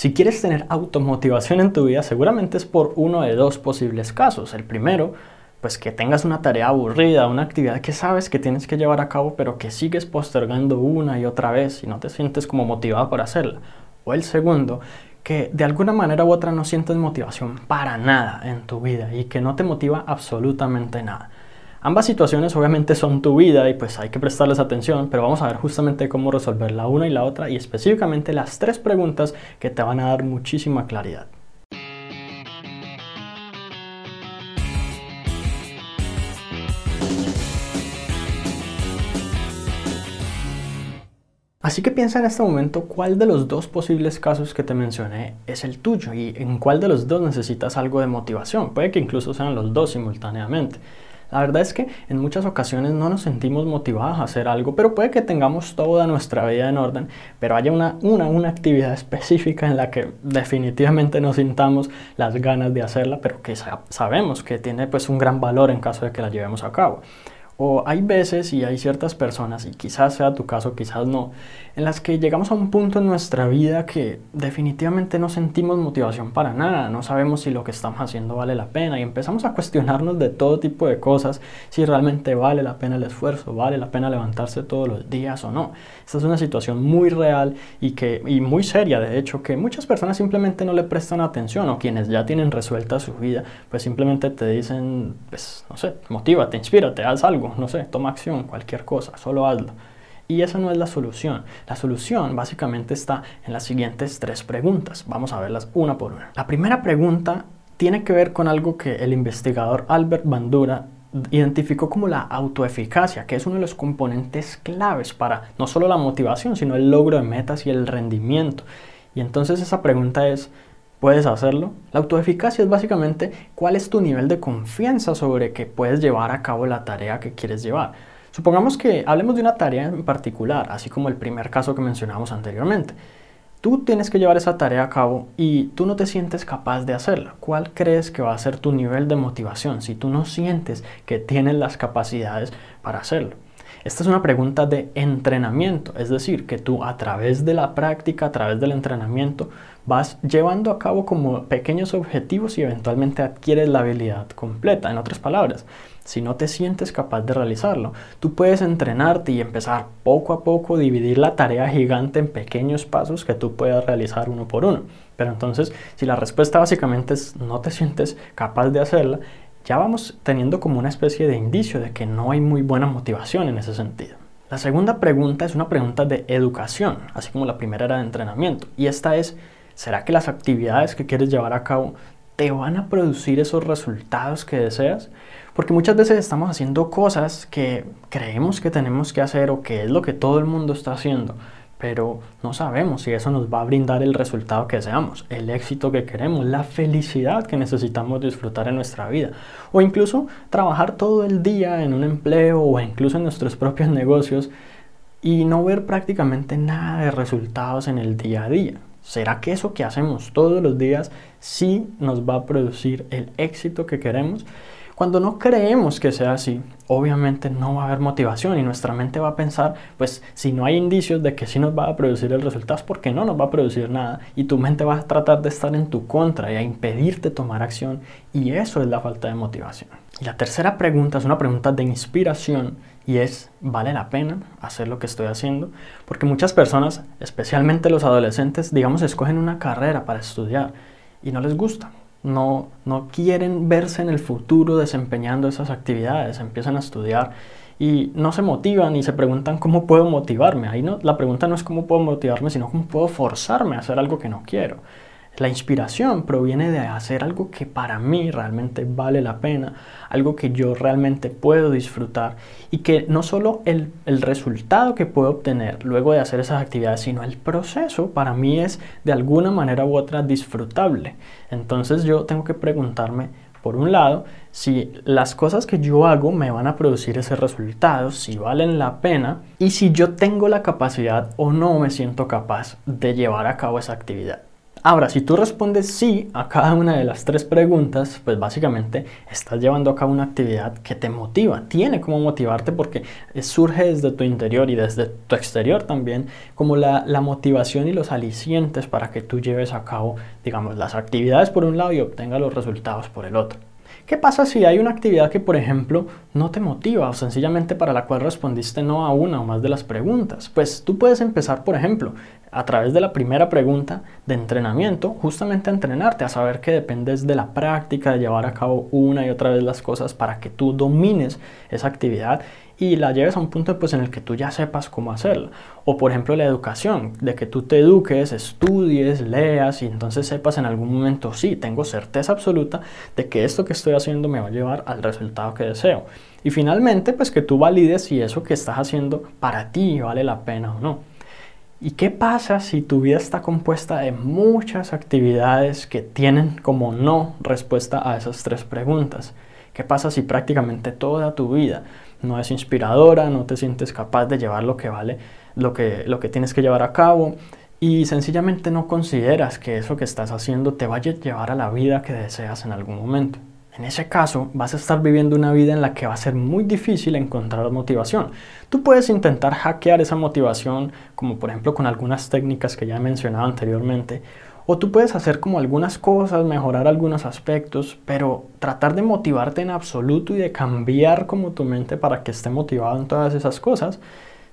Si quieres tener automotivación en tu vida, seguramente es por uno de dos posibles casos. El primero, pues que tengas una tarea aburrida, una actividad que sabes que tienes que llevar a cabo, pero que sigues postergando una y otra vez y no te sientes como motivado por hacerla. O el segundo, que de alguna manera u otra no sientes motivación para nada en tu vida y que no te motiva absolutamente nada. Ambas situaciones obviamente son tu vida y pues hay que prestarles atención, pero vamos a ver justamente cómo resolver la una y la otra y específicamente las tres preguntas que te van a dar muchísima claridad. Así que piensa en este momento cuál de los dos posibles casos que te mencioné es el tuyo y en cuál de los dos necesitas algo de motivación. Puede que incluso sean los dos simultáneamente. La verdad es que en muchas ocasiones no nos sentimos motivados a hacer algo, pero puede que tengamos toda nuestra vida en orden, pero haya una, una, una actividad específica en la que definitivamente no sintamos las ganas de hacerla, pero que sabemos que tiene pues un gran valor en caso de que la llevemos a cabo. O hay veces y hay ciertas personas, y quizás sea tu caso, quizás no, en las que llegamos a un punto en nuestra vida que definitivamente no sentimos motivación para nada, no sabemos si lo que estamos haciendo vale la pena y empezamos a cuestionarnos de todo tipo de cosas, si realmente vale la pena el esfuerzo, vale la pena levantarse todos los días o no. Esta es una situación muy real y, que, y muy seria, de hecho, que muchas personas simplemente no le prestan atención o quienes ya tienen resuelta su vida, pues simplemente te dicen, pues, no sé, motívate, inspírate, haz no sé, toma acción, cualquier cosa, solo hazlo. Y esa no es la solución. La solución básicamente está en las siguientes tres preguntas. Vamos a verlas una por una. La primera pregunta tiene que ver con algo que el investigador Albert Bandura identificó como la autoeficacia, que es uno de los componentes claves para no solo la motivación, sino el logro de metas y el rendimiento. Y entonces esa pregunta es, ¿Puedes hacerlo? La autoeficacia es básicamente cuál es tu nivel de confianza sobre que puedes llevar a cabo la tarea que quieres llevar. Supongamos que hablemos de una tarea en particular, así como el primer caso que mencionamos anteriormente. Tú tienes que llevar esa tarea a cabo y tú no te sientes capaz de hacerla. ¿Cuál crees que va a ser tu nivel de motivación si tú no sientes que tienes las capacidades para hacerlo? Esta es una pregunta de entrenamiento, es decir, que tú a través de la práctica, a través del entrenamiento, vas llevando a cabo como pequeños objetivos y eventualmente adquieres la habilidad completa. En otras palabras, si no te sientes capaz de realizarlo, tú puedes entrenarte y empezar poco a poco, dividir la tarea gigante en pequeños pasos que tú puedas realizar uno por uno. Pero entonces, si la respuesta básicamente es no te sientes capaz de hacerla, ya vamos teniendo como una especie de indicio de que no hay muy buena motivación en ese sentido. La segunda pregunta es una pregunta de educación, así como la primera era de entrenamiento, y esta es, ¿será que las actividades que quieres llevar a cabo te van a producir esos resultados que deseas? Porque muchas veces estamos haciendo cosas que creemos que tenemos que hacer o que es lo que todo el mundo está haciendo, pero no sabemos si eso nos va a brindar el resultado que deseamos, el éxito que queremos, la felicidad que necesitamos disfrutar en nuestra vida, o incluso trabajar todo el día en un empleo o incluso en nuestros propios negocios y no ver prácticamente nada de resultados en el día a día. ¿Será que eso que hacemos todos los días sí nos va a producir el éxito que queremos? Cuando no creemos que sea así, obviamente no va a haber motivación y nuestra mente va a pensar, pues si no hay indicios de que sí nos va a producir el resultado es porque no nos va a producir nada y tu mente va a tratar de estar en tu contra y a impedirte tomar acción y eso es la falta de motivación. Y la tercera pregunta es una pregunta de inspiración y es, ¿vale la pena hacer lo que estoy haciendo? Porque muchas personas, especialmente los adolescentes, digamos, escogen una carrera para estudiar y no les gusta no, no quieren verse en el futuro desempeñando esas actividades, empiezan a estudiar y no se motivan y se preguntan cómo puedo motivarme. Ahí no, la pregunta no es cómo puedo motivarme, sino cómo puedo forzarme a hacer algo que no quiero. La inspiración proviene de hacer algo que para mí realmente vale la pena, algo que yo realmente puedo disfrutar y que no solo el, el, resultado que puedo obtener luego de hacer esas actividades, sino el proceso para mí es de alguna manera u otra disfrutable. Entonces yo tengo que preguntarme, por un lado, si las cosas que yo hago me van a producir ese resultado, si valen la pena y si yo tengo la capacidad o no me siento capaz de llevar a cabo esa actividad. Ahora, si tú respondes sí a cada una de las tres preguntas, pues básicamente estás llevando a cabo una actividad que te motiva, tiene como motivarte porque surge desde tu interior y desde tu exterior también como la, motivación y los alicientes para que tú lleves a cabo, digamos, las actividades por un lado y obtengas los resultados por el otro. ¿Qué pasa si hay una actividad que, por ejemplo, no te motiva o sencillamente para la cual respondiste no a una o más de las preguntas? Pues tú puedes empezar, por ejemplo, a través de la primera pregunta de entrenamiento, justamente a entrenarte, a saber que dependes de la práctica, de llevar a cabo una y otra vez las cosas para que tú domines esa actividad y la lleves a un punto pues, en el que tú ya sepas cómo hacerla. O por ejemplo la educación, de que tú te eduques, estudies, leas y entonces sepas en algún momento, sí, tengo certeza absoluta de que esto que estoy haciendo me va a llevar al resultado que deseo. Y finalmente, pues que tú valides si eso que estás haciendo para ti vale la pena o no. ¿Y qué pasa si tu vida está compuesta de muchas actividades que tienen como no respuesta a esas tres preguntas? ¿Qué pasa si prácticamente toda tu vida no es inspiradora, no te sientes capaz de llevar lo que vale, lo que, lo que tienes que llevar a cabo y sencillamente no consideras que eso que estás haciendo te vaya a llevar a la vida que deseas en algún momento? En ese caso, vas a estar viviendo una vida en la que va a ser muy difícil encontrar motivación. Tú puedes intentar hackear esa motivación, como por ejemplo con algunas técnicas que ya he mencionado anteriormente, o tú puedes hacer como algunas cosas, mejorar algunos aspectos, pero tratar de motivarte en absoluto y de cambiar como tu mente para que esté motivado en todas esas cosas,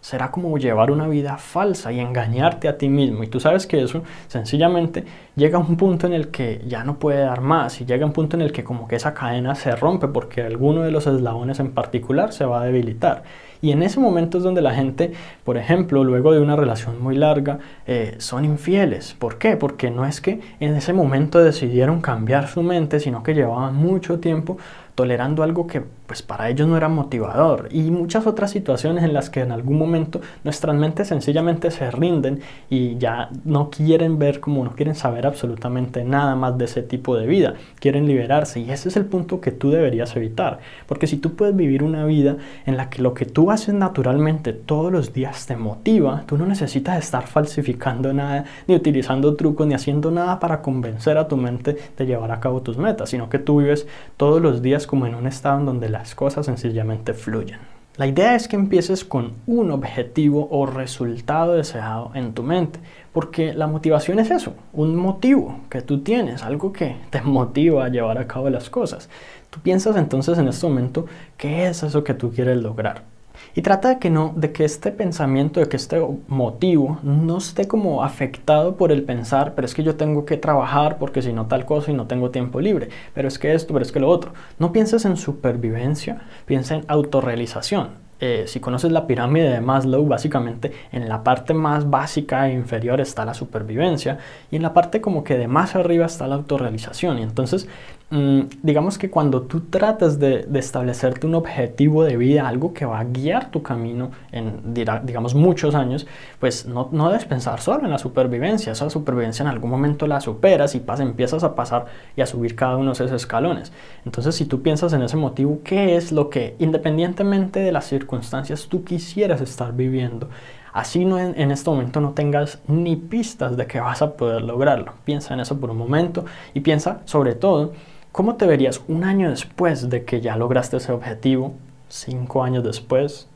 será como llevar una vida falsa y engañarte a ti mismo. Y tú sabes que eso sencillamente llega a un punto en el que ya no puede dar más y llega a un punto en el que como que esa cadena se rompe porque alguno de los eslabones en particular se va a debilitar. Y en ese momento es donde la gente, por ejemplo, luego de una relación muy larga, eh, son infieles. ¿Por qué? Porque no es que en ese momento decidieron cambiar su mente, sino que llevaban mucho tiempo tolerando algo que pues para ellos no era motivador. Y muchas otras situaciones en las que en algún momento nuestras mentes sencillamente se rinden y ya no quieren ver como no quieren saber absolutamente nada más de ese tipo de vida, quieren liberarse. Y ese es el punto que tú deberías evitar, porque si tú puedes vivir una vida en la que lo que tú haces naturalmente todos los días te motiva, tú no necesitas estar falsificando nada, ni utilizando trucos, ni haciendo nada para convencer a tu mente de llevar a cabo tus metas, sino que tú vives todos los días como en un estado en donde las cosas sencillamente fluyen. La idea es que empieces con un objetivo o resultado deseado en tu mente, porque la motivación es eso, un motivo que tú tienes, algo que te motiva a llevar a cabo las cosas. Tú piensas entonces en este momento qué es eso que tú quieres lograr. Y trata de que no, de que este pensamiento, de que este motivo no esté como afectado por el pensar, pero es que yo tengo que trabajar porque si no tal cosa y no tengo tiempo libre, pero es que esto, pero es que lo otro. No pienses en supervivencia, piensa en autorrealización. Eh, si conoces la pirámide de Maslow, básicamente en la parte más básica e inferior está la supervivencia y en la parte como que de más arriba está la autorrealización. Y entonces digamos que cuando tú tratas de, establecerte un objetivo de vida, algo que va a guiar tu camino en, digamos, muchos años, pues no, no debes pensar solo en la supervivencia. Esa supervivencia en algún momento la superas y pas, empiezas a pasar y a subir cada uno de esos escalones. Entonces, si tú piensas en ese motivo, ¿qué es lo que, independientemente de las circunstancias, tú quisieras estar viviendo? Así no en, en, este momento no tengas ni pistas de que vas a poder lograrlo. Piensa en eso por un momento y piensa sobre todo ¿Cómo te verías un año después de que ya lograste ese objetivo? ¿Cinco años después?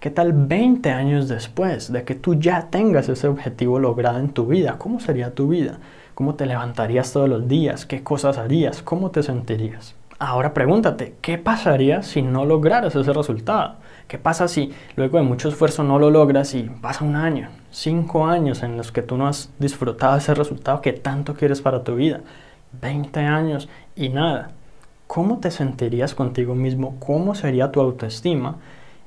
¿Qué tal 20 años después de que tú ya tengas ese objetivo logrado en tu vida? ¿Cómo sería tu vida? ¿Cómo te levantarías todos los días? ¿Qué cosas harías? ¿Cómo te sentirías? Ahora pregúntate, ¿qué pasaría si no lograras ese resultado? ¿Qué pasa si luego de mucho esfuerzo no lo logras y pasa un año, cinco años en los que tú no has disfrutado ese resultado que tanto quieres para tu vida? 20 años y nada. ¿Cómo te sentirías contigo mismo? ¿Cómo sería tu autoestima?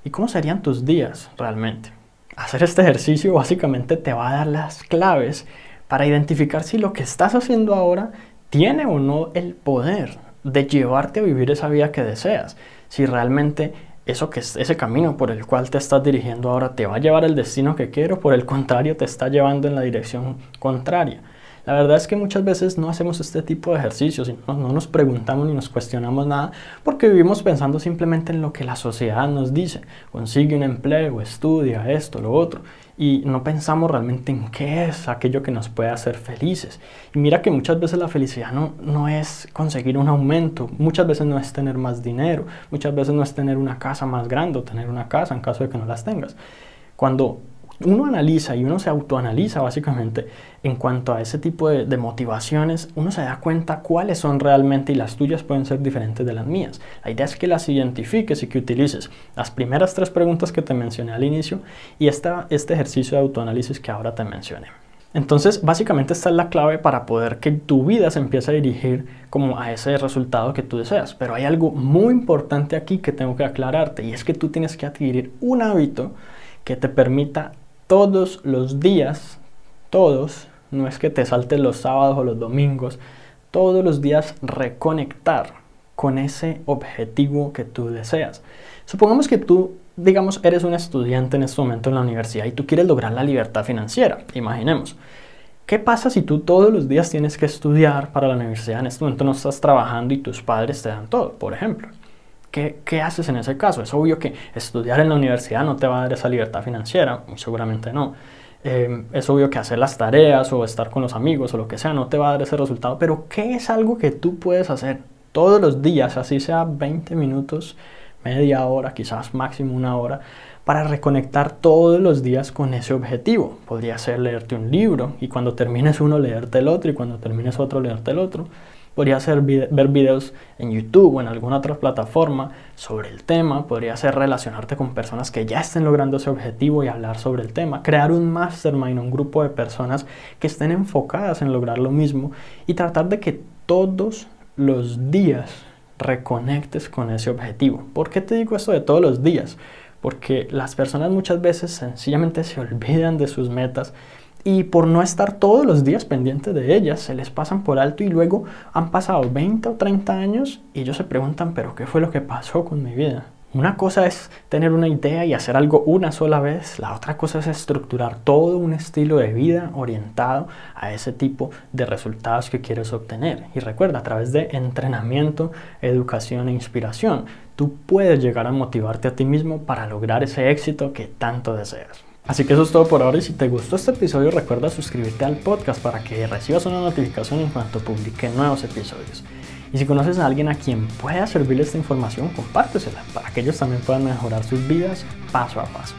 ¿Y cómo serían tus días realmente? Hacer este ejercicio básicamente te va a dar las claves para identificar si lo que estás haciendo ahora tiene o no el poder de llevarte a vivir esa vida que deseas. Si realmente eso que ese camino por el cual te estás dirigiendo ahora te va a llevar al destino que quiero, por el contrario te está llevando en la dirección contraria. La verdad es que muchas veces no hacemos este tipo de ejercicios no, no, nos preguntamos ni nos cuestionamos nada porque vivimos pensando simplemente en lo que la sociedad nos dice. Consigue un empleo, estudia esto, lo otro. Y no pensamos realmente en qué es aquello que nos puede hacer felices. Y mira que muchas veces la felicidad no, no es conseguir un aumento, muchas veces no es tener más dinero, muchas veces no es tener una casa más grande o tener una casa en caso de que no las tengas. Cuando uno analiza y uno se autoanaliza básicamente en cuanto a ese tipo de, motivaciones, uno se da cuenta cuáles son realmente y las tuyas pueden ser diferentes de las mías. La idea es que las identifiques y que utilices las primeras tres preguntas que te mencioné al inicio y esta, este ejercicio de autoanálisis que ahora te mencioné. Entonces, básicamente esta es la clave para poder que tu vida se empiece a dirigir como a ese resultado que tú deseas. Pero hay algo muy importante aquí que tengo que aclararte y es que tú tienes que adquirir un hábito que te permita todos los días, todos, no es que te saltes los sábados o los domingos, todos los días reconectar con ese objetivo que tú deseas. Supongamos que tú, digamos, eres un estudiante en este momento en la universidad y tú quieres lograr la libertad financiera, imaginemos. ¿Qué pasa si tú todos los días tienes que estudiar para la universidad? En este momento no estás trabajando y tus padres te dan todo, por ejemplo. ¿Qué, haces en ese caso? Es obvio que estudiar en la universidad no te va a dar esa libertad financiera, muy seguramente no. Em, es obvio que hacer las tareas o estar con los amigos o lo que sea no te va a dar ese resultado, pero ¿qué es algo que tú puedes hacer todos los días, así sea 20 minutos, media hora, quizás máximo una hora, para reconectar todos los días con ese objetivo? Podría ser leerte un libro y cuando termines uno leerte el otro y cuando termines otro leerte el otro podría ser ver videos en YouTube o en alguna otra plataforma sobre el tema, podría ser relacionarte con personas que ya estén logrando ese objetivo y hablar sobre el tema, crear un mastermind, un grupo de personas que estén enfocadas en lograr lo mismo y tratar de que todos los días reconectes con ese objetivo. ¿Por qué te digo esto de todos los días? Porque las personas muchas veces sencillamente se olvidan de sus metas y por no estar todos los días pendientes de ellas, se les pasan por alto y luego han pasado 20 o 30 años y ellos se preguntan, pero ¿qué fue lo que pasó con mi vida? Una cosa es tener una idea y hacer algo una sola vez, la otra cosa es estructurar todo un estilo de vida orientado a ese tipo de resultados que quieres obtener. Y recuerda, a través de entrenamiento, educación e inspiración, tú puedes llegar a motivarte a ti mismo para lograr ese éxito que tanto deseas. Así que eso es todo por ahora y si te gustó este episodio recuerda suscribirte al podcast para que recibas una notificación en cuanto publique nuevos episodios. Y si conoces a alguien a quien pueda servirle esta información, compártesela para que ellos también puedan mejorar sus vidas paso a paso.